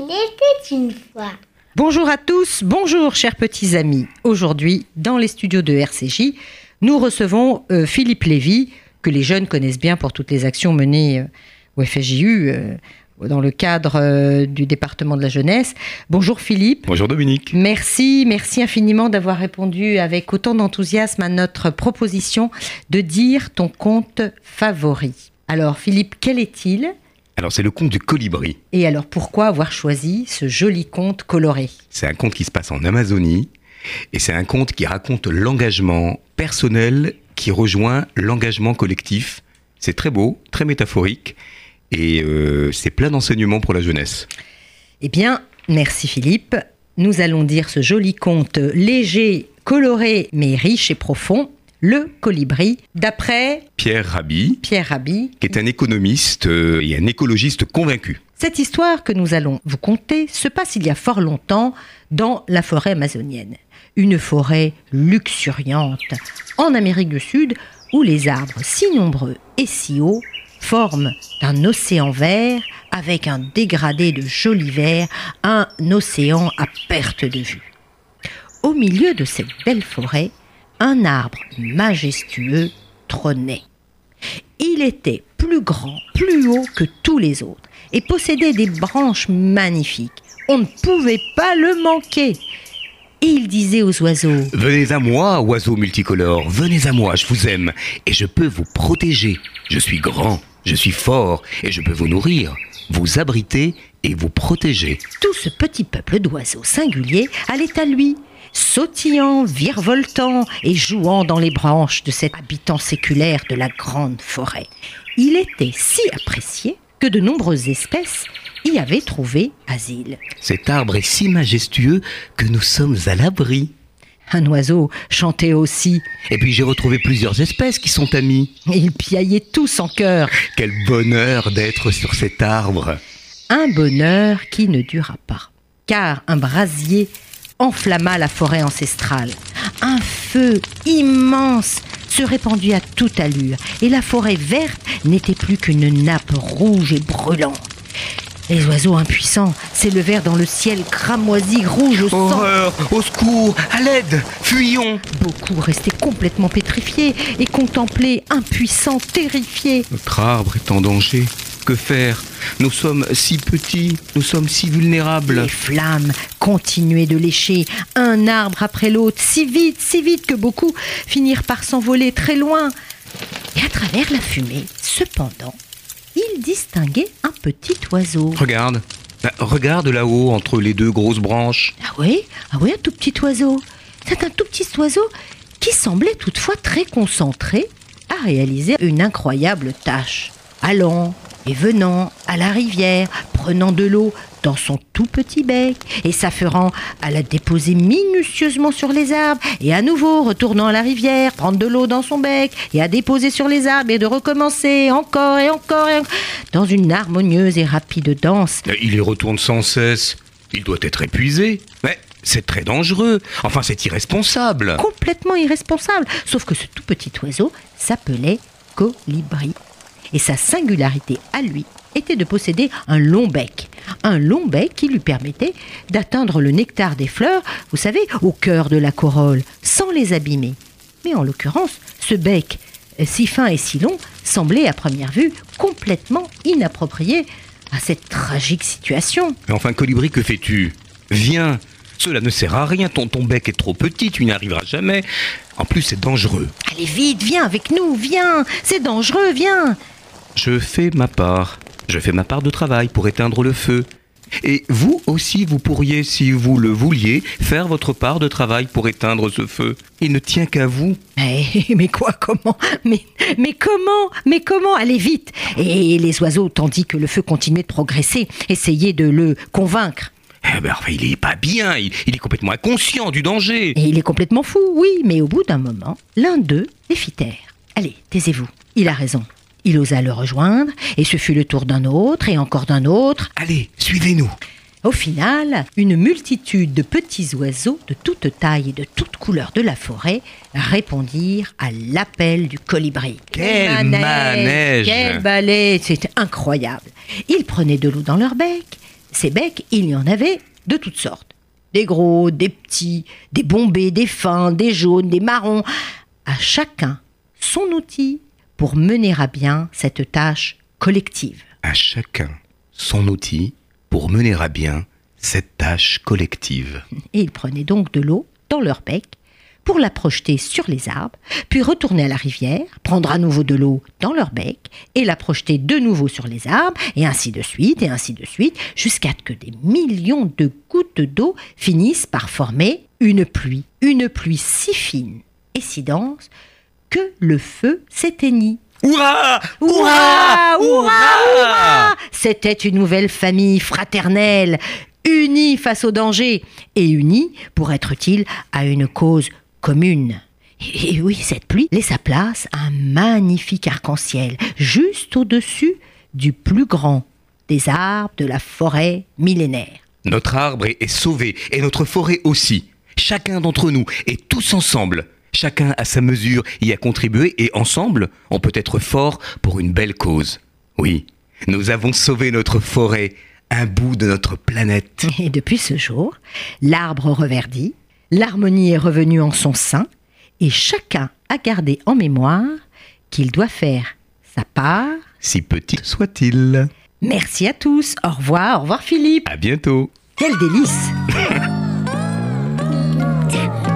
Il était une fois. Bonjour à tous, bonjour chers petits amis. Aujourd'hui, dans les studios de RCJ, nous recevons euh, Philippe Lévy, que les jeunes connaissent bien pour toutes les actions menées euh, au FSJU euh, dans le cadre euh, du département de la jeunesse. Bonjour Philippe. Bonjour Dominique. Merci, merci infiniment d'avoir répondu avec autant d'enthousiasme à notre proposition de dire ton conte favori. Alors Philippe, quel est-il? Alors c'est le conte du colibri. Et alors pourquoi avoir choisi ce joli conte coloré? C'est un conte qui se passe en Amazonie et c'est un conte qui raconte l'engagement personnel qui rejoint l'engagement collectif. C'est très beau, très métaphorique et euh, c'est plein d'enseignements pour la jeunesse. Eh bien, merci Philippe. Nous allons dire ce joli conte léger, coloré, mais riche et profond, Le Colibri, d'après Pierre Rabhi, Pierre Rabhi. qui est un économiste euh, et un écologiste convaincu. Cette histoire que nous allons vous conter se passe il y a fort longtemps dans la forêt amazonienne. Une forêt luxuriante en Amérique du Sud où les arbres si nombreux et si hauts forment un océan vert avec un dégradé de joli vert, un océan à perte de vue. Au milieu de cette belle forêt, un arbre majestueux trônait. Il était plus grand, plus haut que tous les autres et possédait des branches magnifiques. On ne pouvait pas le manquer. Et il disait aux oiseaux Venez à moi, oiseaux multicolores, venez à moi, je vous aime, et je peux vous protéger. Je suis grand, je suis fort, et je peux vous nourrir, vous abriter et vous protéger. Tout ce petit peuple d'oiseaux singuliers allait à lui, sautillant, virevoltant et jouant dans les branches de cet habitant séculaire de la grande forêt. Il était si apprécié que de nombreuses espèces y avaient trouvé asile. Cet arbre est si majestueux que nous sommes à l'abri. Un oiseau chantait aussi, Et puis j'ai retrouvé plusieurs espèces qui sont amies. ils piaillaient tous en chœur. Quel bonheur d'être sur cet arbre. Un bonheur qui ne dura pas, car un brasier enflamma la forêt ancestrale. Un feu immense se répandit à toute allure, et la forêt verte n'était plus qu'une nappe rouge et brûlante. Les oiseaux impuissants s'élevèrent dans le ciel cramoisi rouge au sang. Horreur, au secours, à l'aide, fuyons. Beaucoup restaient complètement pétrifiés et contemplaient, impuissants, terrifiés. Notre arbre est en danger. Que faire Nous sommes si petits, nous sommes si vulnérables. Les flammes continuaient de lécher un arbre après l'autre, si vite, si vite que beaucoup finirent par s'envoler très loin. Et à travers la fumée, cependant, il distinguait un petit oiseau. Regarde, Ah, regarde là-haut entre les deux grosses branches. Ah oui, ah oui, un tout petit oiseau. C'est un tout petit oiseau qui semblait toutefois très concentré à réaliser une incroyable tâche. Allant et venant à la rivière, prenant de l'eau dans son tout petit bec et s'affairant à la déposer minutieusement sur les arbres et à nouveau retournant à la rivière, prendre de l'eau dans son bec et à déposer sur les arbres et de recommencer encore et encore et encore dans une harmonieuse et rapide danse Il y retourne sans cesse. Il doit être épuisé. Mais c'est très dangereux. Enfin, c'est irresponsable. complètement irresponsable. Sauf que ce tout petit oiseau s'appelait colibri. Et sa singularité à lui était de posséder un long bec. Un long bec qui lui permettait d'atteindre le nectar des fleurs, vous savez, au cœur de la corolle, sans les abîmer. Mais en l'occurrence, ce bec, euh, si fin et si long, semblait à première vue complètement inapproprié à cette tragique situation. Mais enfin, Colibri, que fais-tu? Viens. Cela ne sert à rien. Ton, ton bec est trop petit, tu n'y arriveras jamais. En plus, c'est dangereux. Allez vite, viens avec nous, viens, c'est dangereux, viens. Je fais ma part. Je fais ma part de travail pour éteindre le feu. Et vous aussi, vous pourriez, si vous le vouliez, faire votre part de travail pour éteindre ce feu. Il ne tient qu'à vous. Mais, mais quoi, comment? Mais, mais comment? Mais comment? Allez vite Et les oiseaux, tandis que le feu continuait de progresser, essayaient de le convaincre. Eh ben, enfin, il est pas bien. Il, il est complètement inconscient du danger. Et il est complètement fou, oui, mais au bout d'un moment, l'un d'eux les fit taire. Allez, taisez-vous, il a raison. Il osa le rejoindre, et ce fut le tour d'un autre, et encore d'un autre. Allez, suivez-nous. Au final, une multitude de petits oiseaux de toute taille et de toute couleur de la forêt répondirent à l'appel du colibri. Quel manège Quel balai C'était incroyable. Ils prenaient de l'eau dans leur bec. Ces becs, il y en avait de toutes sortes. Des gros, des petits, des bombés, des fins, des jaunes, des marrons. À chacun son outil pour mener à bien cette tâche collective. À chacun son outil pour mener à bien cette tâche collective. Et ils prenaient donc de l'eau dans leur bec pour la projeter sur les arbres, puis retourner à la rivière, prendre à nouveau de l'eau dans leur bec et la projeter de nouveau sur les arbres, et ainsi de suite, et ainsi de suite, jusqu'à ce que des millions de gouttes d'eau finissent par former une pluie, une pluie si fine et si dense que le feu s'éteignit. Hurrah Hurrah Hurrah C'était une nouvelle famille fraternelle, unie face au danger et unie pour être utile à une cause commune. Et oui, cette pluie laissa place à un magnifique arc-en-ciel juste au-dessus du plus grand des arbres de la forêt millénaire. Notre arbre est sauvé et notre forêt aussi. Chacun d'entre nous et tous ensemble. Chacun à sa mesure y a contribué et ensemble, on peut être fort pour une belle cause. Oui, nous avons sauvé notre forêt, un bout de notre planète. Et depuis ce jour, l'arbre reverdit, l'harmonie est revenue en son sein, et chacun a gardé en mémoire qu'il doit faire sa part. Si petit soit-il. Merci à tous, au revoir, au revoir Philippe. À bientôt. Quel délice.